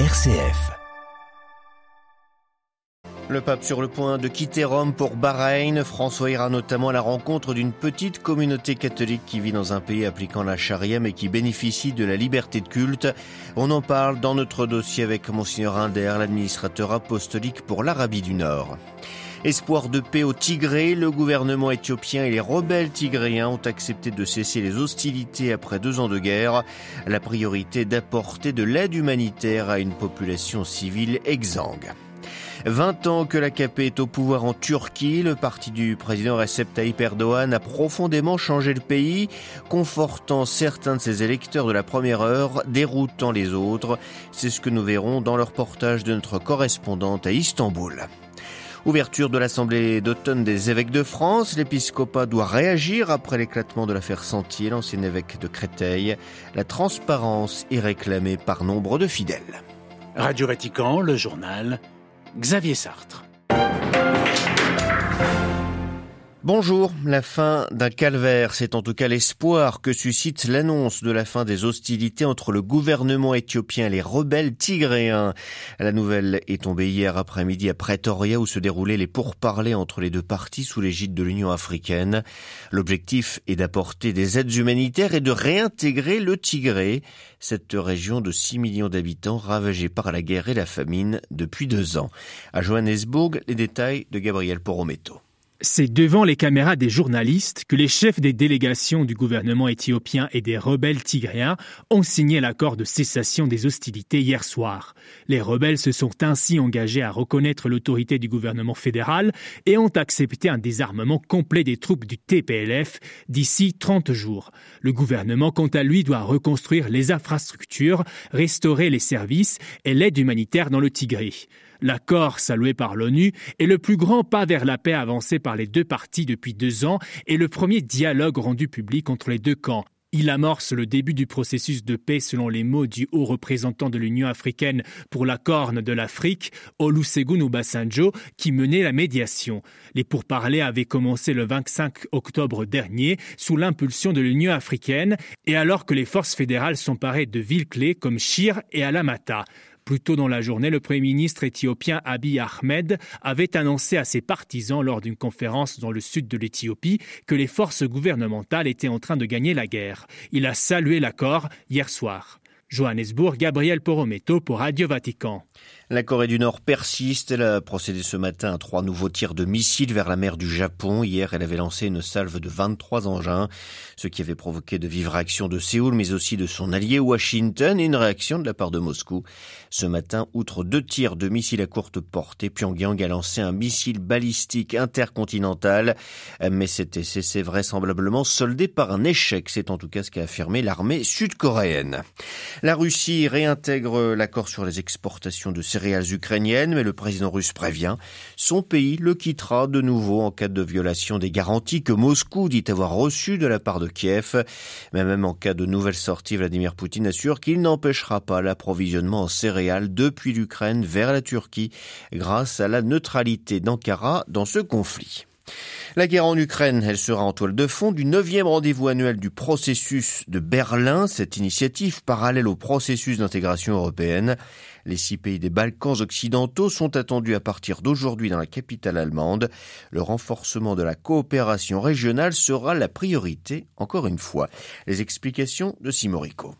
RCF. Le pape sur le point de quitter Rome pour Bahreïn, François ira notamment à la rencontre d'une petite communauté catholique qui vit dans un pays appliquant la charia mais qui bénéficie de la liberté de culte. On en parle dans notre dossier avec Monseigneur Inder, l'administrateur apostolique pour l'Arabie du Nord. Espoir de paix au Tigré, le gouvernement éthiopien et les rebelles tigréens ont accepté de cesser les hostilités après deux ans de guerre. La priorité d'apporter de l'aide humanitaire à une population civile exsangue. 20 ans que l'AKP est au pouvoir en Turquie, le parti du président Recep Tayyip Erdogan a profondément changé le pays, confortant certains de ses électeurs de la première heure, déroutant les autres. C'est ce que nous verrons dans le reportage de notre correspondante à Istanbul. Ouverture de l'Assemblée d'automne des évêques de France, l'épiscopat doit réagir après l'éclatement de l'affaire Sentier, l'ancien évêque de Créteil. La transparence est réclamée par nombre de fidèles. Radio Vatican, le journal, Xavier Sartre. Bonjour, la fin d'un calvaire, c'est en tout cas l'espoir que suscite l'annonce de la fin des hostilités entre le gouvernement éthiopien et les rebelles tigréens. La nouvelle est tombée hier après-midi à Pretoria où se déroulaient les pourparlers entre les deux parties sous l'égide de l'Union africaine. L'objectif est d'apporter des aides humanitaires et de réintégrer le Tigré, cette région de 6 millions d'habitants ravagée par la guerre et la famine depuis deux ans. À Johannesburg, les détails de Gabriel Porometo. C'est devant les caméras des journalistes que les chefs des délégations du gouvernement éthiopien et des rebelles tigréens ont signé l'accord de cessation des hostilités hier soir. Les rebelles se sont ainsi engagés à reconnaître l'autorité du gouvernement fédéral et ont accepté un désarmement complet des troupes du TPLF d'ici 30 jours. Le gouvernement, quant à lui, doit reconstruire les infrastructures, restaurer les services et l'aide humanitaire dans le Tigré. L'accord salué par l'ONU est le plus grand pas vers la paix avancé par les deux parties depuis deux ans et le premier dialogue rendu public entre les deux camps. Il amorce le début du processus de paix selon les mots du haut représentant de l'Union africaine pour la Corne de l'Afrique, Olusegun Obasanjo, qui menait la médiation. Les pourparlers avaient commencé le 25 octobre dernier sous l'impulsion de l'Union africaine et alors que les forces fédérales sont parées de villes clés comme Shire et Alamata. Plus tôt dans la journée, le Premier ministre éthiopien Abiy Ahmed avait annoncé à ses partisans lors d'une conférence dans le sud de l'Éthiopie que les forces gouvernementales étaient en train de gagner la guerre. Il a salué l'accord hier soir. Johannesburg, Gabriel Porometo pour Radio Vatican. La Corée du Nord persiste. Elle a procédé ce matin à trois nouveaux tirs de missiles vers la mer du Japon. Hier, elle avait lancé une salve de 23 engins, ce qui avait provoqué de vives réactions de Séoul, mais aussi de son allié Washington et une réaction de la part de Moscou. Ce matin, outre deux tirs de missiles à courte portée, Pyongyang a lancé un missile balistique intercontinental. Mais cet essai s'est vraisemblablement soldé par un échec. C'est en tout cas ce qu'a affirmé l'armée sud-coréenne. La Russie réintègre l'accord sur les exportations de céréales ukrainiennes, mais le président russe prévient, son pays le quittera de nouveau en cas de violation des garanties que Moscou dit avoir reçues de la part de Kiev. Mais même en cas de nouvelle sortie, Vladimir Poutine assure qu'il n'empêchera pas l'approvisionnement en céréales depuis l'Ukraine vers la Turquie grâce à la neutralité d'Ankara dans ce conflit. La guerre en Ukraine, elle sera en toile de fond du neuvième rendez-vous annuel du processus de Berlin, cette initiative parallèle au processus d'intégration européenne. Les six pays des Balkans occidentaux sont attendus à partir d'aujourd'hui dans la capitale allemande. Le renforcement de la coopération régionale sera la priorité, encore une fois. Les explications de Simorico.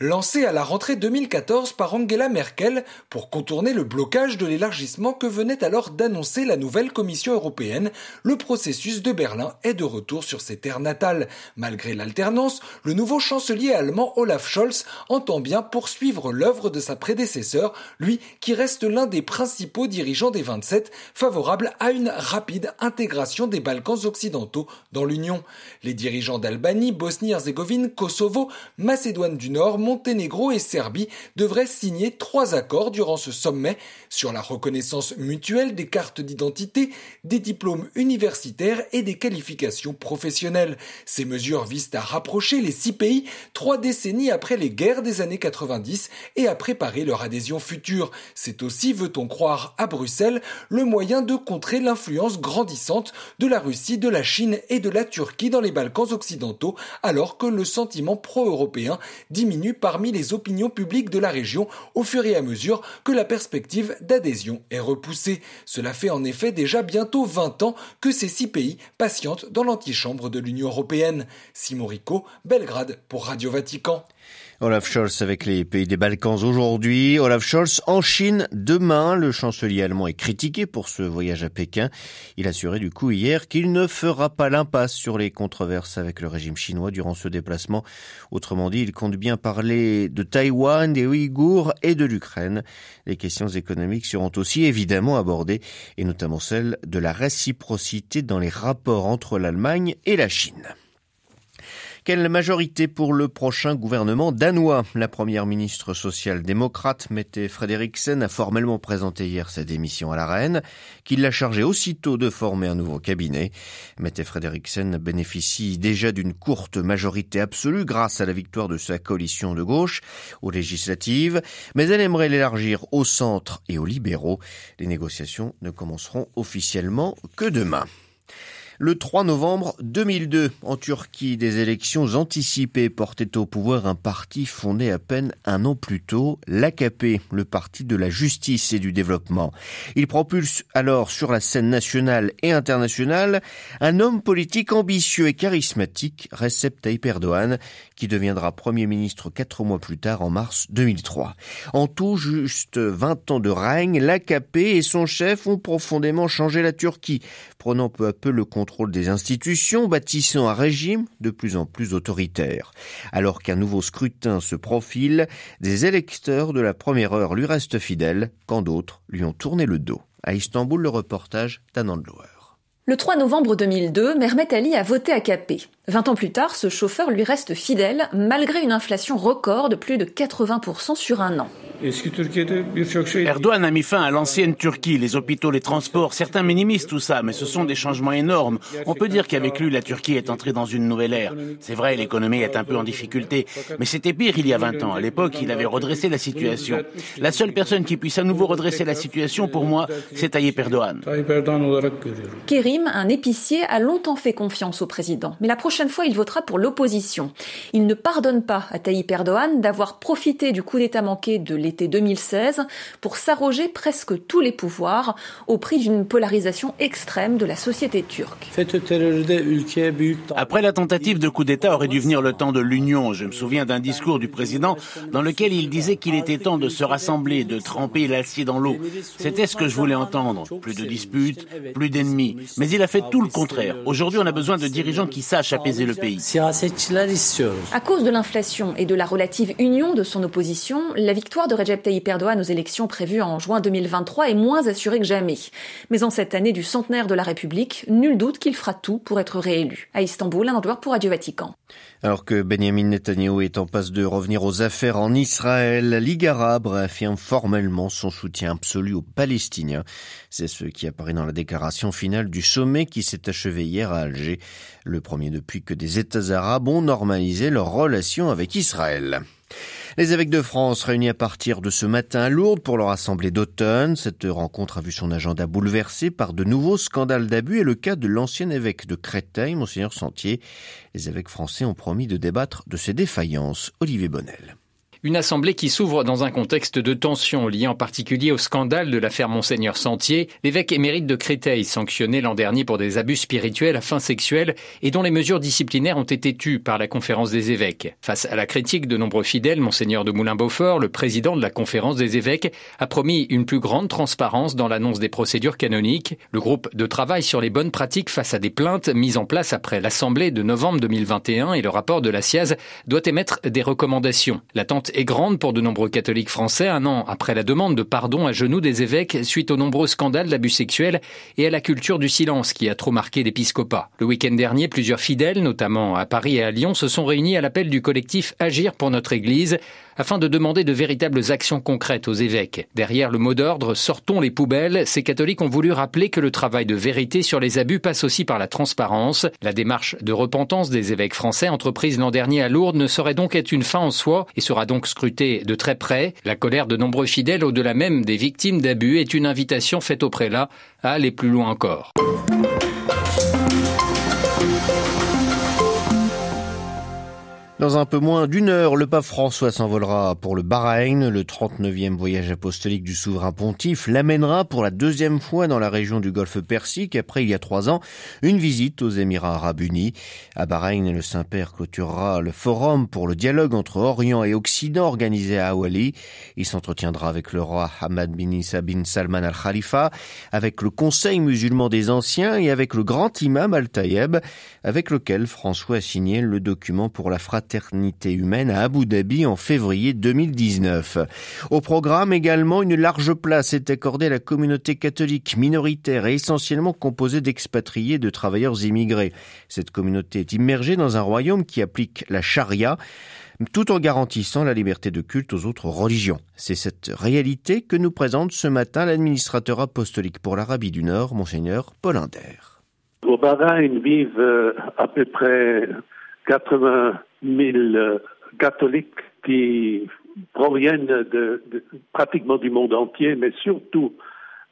Lancé à la rentrée 2014 par Angela Merkel pour contourner le blocage de l'élargissement que venait alors d'annoncer la nouvelle Commission européenne, le processus de Berlin est de retour sur ses terres natales. Malgré l'alternance, le nouveau chancelier allemand Olaf Scholz entend bien poursuivre l'œuvre de sa prédécesseur, lui qui reste l'un des principaux dirigeants des 27 favorables à une rapide intégration des Balkans occidentaux dans l'Union. Les dirigeants d'Albanie, Bosnie-Herzégovine, Kosovo, Macédoine du Nord, Monténégro et Serbie devraient signer trois accords durant ce sommet sur la reconnaissance mutuelle des cartes d'identité, des diplômes universitaires et des qualifications professionnelles. Ces mesures visent à rapprocher les six pays trois décennies après les guerres des années 90 et à préparer leur adhésion future. C'est aussi, veut-on croire, à Bruxelles, le moyen de contrer l'influence grandissante de la Russie, de la Chine et de la Turquie dans les Balkans occidentaux, alors que le sentiment pro-européen diminue parmi les opinions publiques de la région au fur et à mesure que la perspective d'adhésion est repoussée. Cela fait en effet déjà bientôt 20 ans que ces six pays patientent dans l'antichambre de l'Union européenne. Simon Belgrade pour Radio Vatican. Olaf Scholz avec les pays des Balkans aujourd'hui. Olaf Scholz en Chine demain. Le chancelier allemand est critiqué pour ce voyage à Pékin. Il assurait du coup hier qu'il ne fera pas l'impasse sur les controverses avec le régime chinois durant ce déplacement. Autrement dit, il compte bien parler de Taïwan, des Ouïghours et de l'Ukraine. Les questions économiques seront aussi évidemment abordées et notamment celle de la réciprocité dans les rapports entre l'Allemagne et la Chine. Quelle majorité pour le prochain gouvernement danois? La première ministre social-démocrate, Mette Frederiksen, a formellement présenté hier sa démission à la reine, qui l'a chargé aussitôt de former un nouveau cabinet. Mette Frederiksen bénéficie déjà d'une courte majorité absolue grâce à la victoire de sa coalition de gauche aux législatives, mais elle aimerait l'élargir au centre et aux libéraux. Les négociations ne commenceront officiellement que demain. Le 3 novembre 2002, en Turquie, des élections anticipées portaient au pouvoir un parti fondé à peine un an plus tôt, l'AKP, le parti de la justice et du développement. Il propulse alors sur la scène nationale et internationale un homme politique ambitieux et charismatique, Recep Tayyip Erdogan, qui deviendra Premier ministre quatre mois plus tard en mars 2003. En tout, juste 20 ans de règne, l'AKP et son chef ont profondément changé la Turquie, prenant peu à peu le contrôle des institutions, bâtissant un régime de plus en plus autoritaire. Alors qu'un nouveau scrutin se profile, des électeurs de la première heure lui restent fidèles, quand d'autres lui ont tourné le dos. À Istanbul, le reportage d'Anand Le 3 novembre 2002, Mehmet Ali a voté AKP. Vingt ans plus tard, ce chauffeur lui reste fidèle malgré une inflation record de plus de 80% sur un an. Erdogan a mis fin à l'ancienne Turquie, les hôpitaux, les transports. Certains minimisent tout ça, mais ce sont des changements énormes. On peut dire qu'avec lui, la Turquie est entrée dans une nouvelle ère. C'est vrai, l'économie est un peu en difficulté, mais c'était pire il y a 20 ans. À l'époque, il avait redressé la situation. La seule personne qui puisse à nouveau redresser la situation, pour moi, c'est Tayyip Erdogan. Un épicier, a longtemps fait confiance au président, mais la prochaine fois, il votera pour l'opposition. Il ne pardonne pas à Tayyip Erdogan d'avoir profité du coup d'État manqué de l'été 2016 pour s'arroger presque tous les pouvoirs au prix d'une polarisation extrême de la société turque. Après la tentative de coup d'État aurait dû venir le temps de l'union. Je me souviens d'un discours du président dans lequel il disait qu'il était temps de se rassembler, de tremper l'acier dans l'eau. C'était ce que je voulais entendre. Plus de disputes, plus d'ennemis. Mais il a fait tout le contraire. Aujourd'hui, on a besoin de dirigeants qui sachent apaiser le pays. À cause de l'inflation et de la relative union de son opposition, la victoire de Recep Tayyip Erdogan aux élections prévues en juin 2023 est moins assurée que jamais. Mais en cette année du centenaire de la République, nul doute qu'il fera tout pour être réélu. À Istanbul, un endroit pour Radio Vatican. Alors que Benjamin Netanyahu est en passe de revenir aux affaires en Israël, la Ligue arabe affirme formellement son soutien absolu aux Palestiniens. C'est ce qui apparaît dans la déclaration finale du sommet qui s'est achevé hier à Alger, le premier depuis que des États arabes ont normalisé leurs relations avec Israël. Les évêques de France réunis à partir de ce matin à Lourdes pour leur assemblée d'automne. Cette rencontre a vu son agenda bouleversé par de nouveaux scandales d'abus et le cas de l'ancien évêque de Créteil, Monseigneur Sentier. Les évêques français ont promis de débattre de ces défaillances. Olivier Bonnel. Une assemblée qui s'ouvre dans un contexte de tension lié en particulier au scandale de l'affaire Monseigneur Sentier, l'évêque émérite de Créteil, sanctionné l'an dernier pour des abus spirituels à fin sexuelle et dont les mesures disciplinaires ont été tues par la conférence des évêques. Face à la critique de nombreux fidèles, Monseigneur de Moulin-Beaufort, le président de la conférence des évêques, a promis une plus grande transparence dans l'annonce des procédures canoniques. Le groupe de travail sur les bonnes pratiques face à des plaintes mises en place après l'assemblée de novembre 2021 et le rapport de la SIAZ doit émettre des recommandations. L'attente est grande pour de nombreux catholiques français un an après la demande de pardon à genoux des évêques suite aux nombreux scandales d'abus sexuels et à la culture du silence qui a trop marqué l'épiscopat. Le week-end dernier, plusieurs fidèles, notamment à Paris et à Lyon, se sont réunis à l'appel du collectif Agir pour notre Église afin de demander de véritables actions concrètes aux évêques. Derrière le mot d'ordre Sortons les poubelles, ces catholiques ont voulu rappeler que le travail de vérité sur les abus passe aussi par la transparence. La démarche de repentance des évêques français entreprise l'an dernier à Lourdes ne saurait donc être une fin en soi et sera donc scrutée de très près. La colère de nombreux fidèles au-delà même des victimes d'abus est une invitation faite au prélat à aller plus loin encore. Dans un peu moins d'une heure, le pape François s'envolera pour le Bahreïn. Le 39e voyage apostolique du souverain pontife l'amènera pour la deuxième fois dans la région du Golfe Persique après, il y a trois ans, une visite aux Émirats Arabes Unis. À Bahreïn, le Saint-Père clôturera le forum pour le dialogue entre Orient et Occident organisé à Awali. Il s'entretiendra avec le roi Hamad bin Issa bin Salman al-Khalifa, avec le Conseil musulman des anciens et avec le grand imam al-Tayeb, avec lequel François a signé le document pour la fraternité fraternité humaine à Abu Dhabi en février 2019. Au programme également, une large place est accordée à la communauté catholique minoritaire et essentiellement composée d'expatriés de travailleurs immigrés. Cette communauté est immergée dans un royaume qui applique la charia tout en garantissant la liberté de culte aux autres religions. C'est cette réalité que nous présente ce matin l'administrateur apostolique pour l'Arabie du Nord, monseigneur Paul Inder. Au Bahreïn vivent euh, à peu près 80 000 euh, catholiques qui proviennent de, pratiquement du monde entier, mais surtout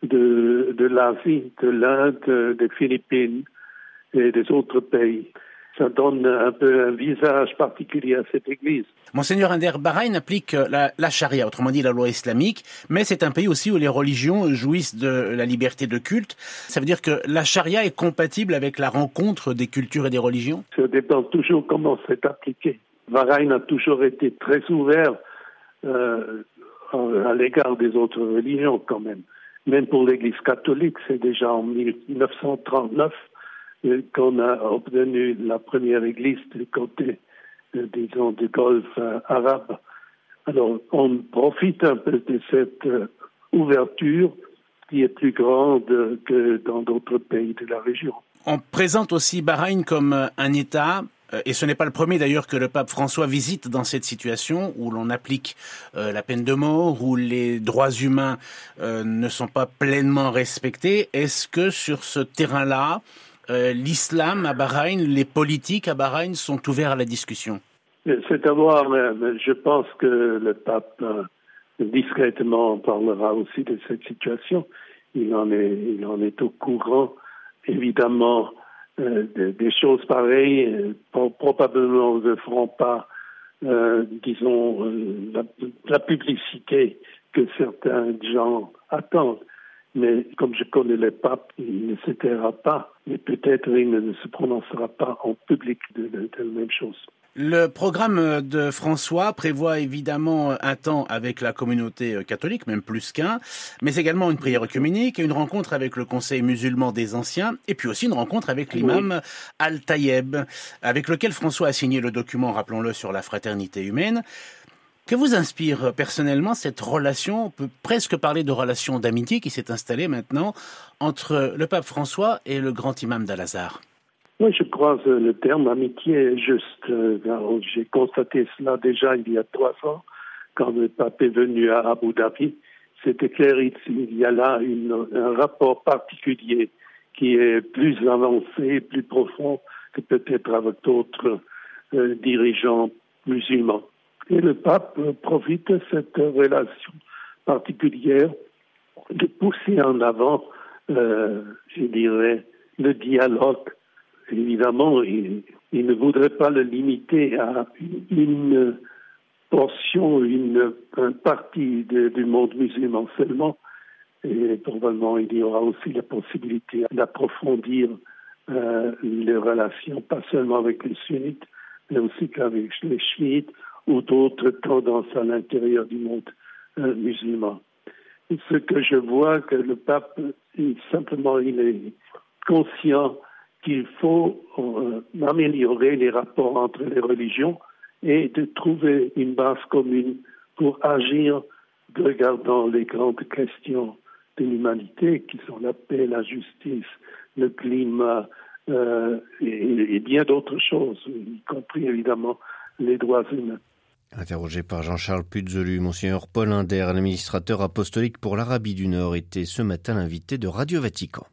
de, de l'Asie, de l'Inde, des Philippines et des autres pays ça donne un peu un visage particulier à cette église. Monseigneur Inder, Bahreïn applique la, la charia, autrement dit la loi islamique, mais c'est un pays aussi où les religions jouissent de la liberté de culte. Ça veut dire que la charia est compatible avec la rencontre des cultures et des religions? Ça dépend toujours comment c'est appliqué. Bahreïn a toujours été très ouvert euh, à l'égard des autres religions quand même. Même pour l'Église catholique, c'est déjà en 1939 qu'on a obtenu la première église du côté, euh, disons, du golfe euh, arabe. Alors, on profite un peu de cette euh, ouverture qui est plus grande que dans d'autres pays de la région. On présente aussi Bahreïn comme un État et ce n'est pas le premier d'ailleurs que le pape François visite dans cette situation où l'on applique la peine de mort, où les droits humains ne sont pas pleinement respectés. Est-ce que sur ce terrain-là, euh, l'islam à Bahreïn, les politiques à Bahreïn sont ouverts à la discussion C'est à voir, mais je pense que le pape euh, discrètement parlera aussi de cette situation. Il en est, il en est au courant. Évidemment, euh, des, choses pareilles probablement ne feront pas, disons, la, publicité que certains gens attendent mais comme je connais le pape, il ne se taira pas, mais peut-être il ne se prononcera pas en public de, la même chose. Le programme de François prévoit évidemment un temps avec la communauté catholique, même plus qu'un, mais également une prière œcuménique et une rencontre avec le Conseil musulman des anciens, et puis aussi une rencontre avec l'imam Al-Tayeb, avec lequel François a signé le document, rappelons-le, sur la fraternité humaine. Que vous inspire personnellement cette relation, on peut presque parler de relation d'amitié qui s'est installée maintenant entre le pape François et le grand imam d'Al-Azhar Oui, je crois que le terme amitié juste. Euh, j'ai constaté cela déjà il y a trois ans, quand le pape est venu à Abu Dhabi. C'était clair, il y a là un rapport particulier qui est plus avancé, plus profond que peut-être avec d'autres euh, dirigeants musulmans. Et le pape profite de cette relation particulière de pousser en avant, euh, je dirais, le dialogue. Évidemment, il, ne voudrait pas le limiter à une, portion, une, partie du monde musulman seulement. Et probablement, il y aura aussi la possibilité d'approfondir euh, les relations, pas seulement avec les sunnites, mais aussi qu'avec les chiites ou d'autres tendances à l'intérieur du monde euh, musulman. ce que je vois, que le pape, simplement, il est conscient qu'il faut euh, améliorer les rapports entre les religions et de trouver une base commune pour agir regardant les grandes questions de l'humanité qui sont la paix, la justice, le climat euh, et, et, bien d'autres choses, y compris évidemment les droits humains. Interrogé par Jean-Charles Puzolu, Monseigneur Paul Inder, l'administrateur apostolique pour l'Arabie du Nord, était ce matin l'invité de Radio Vatican.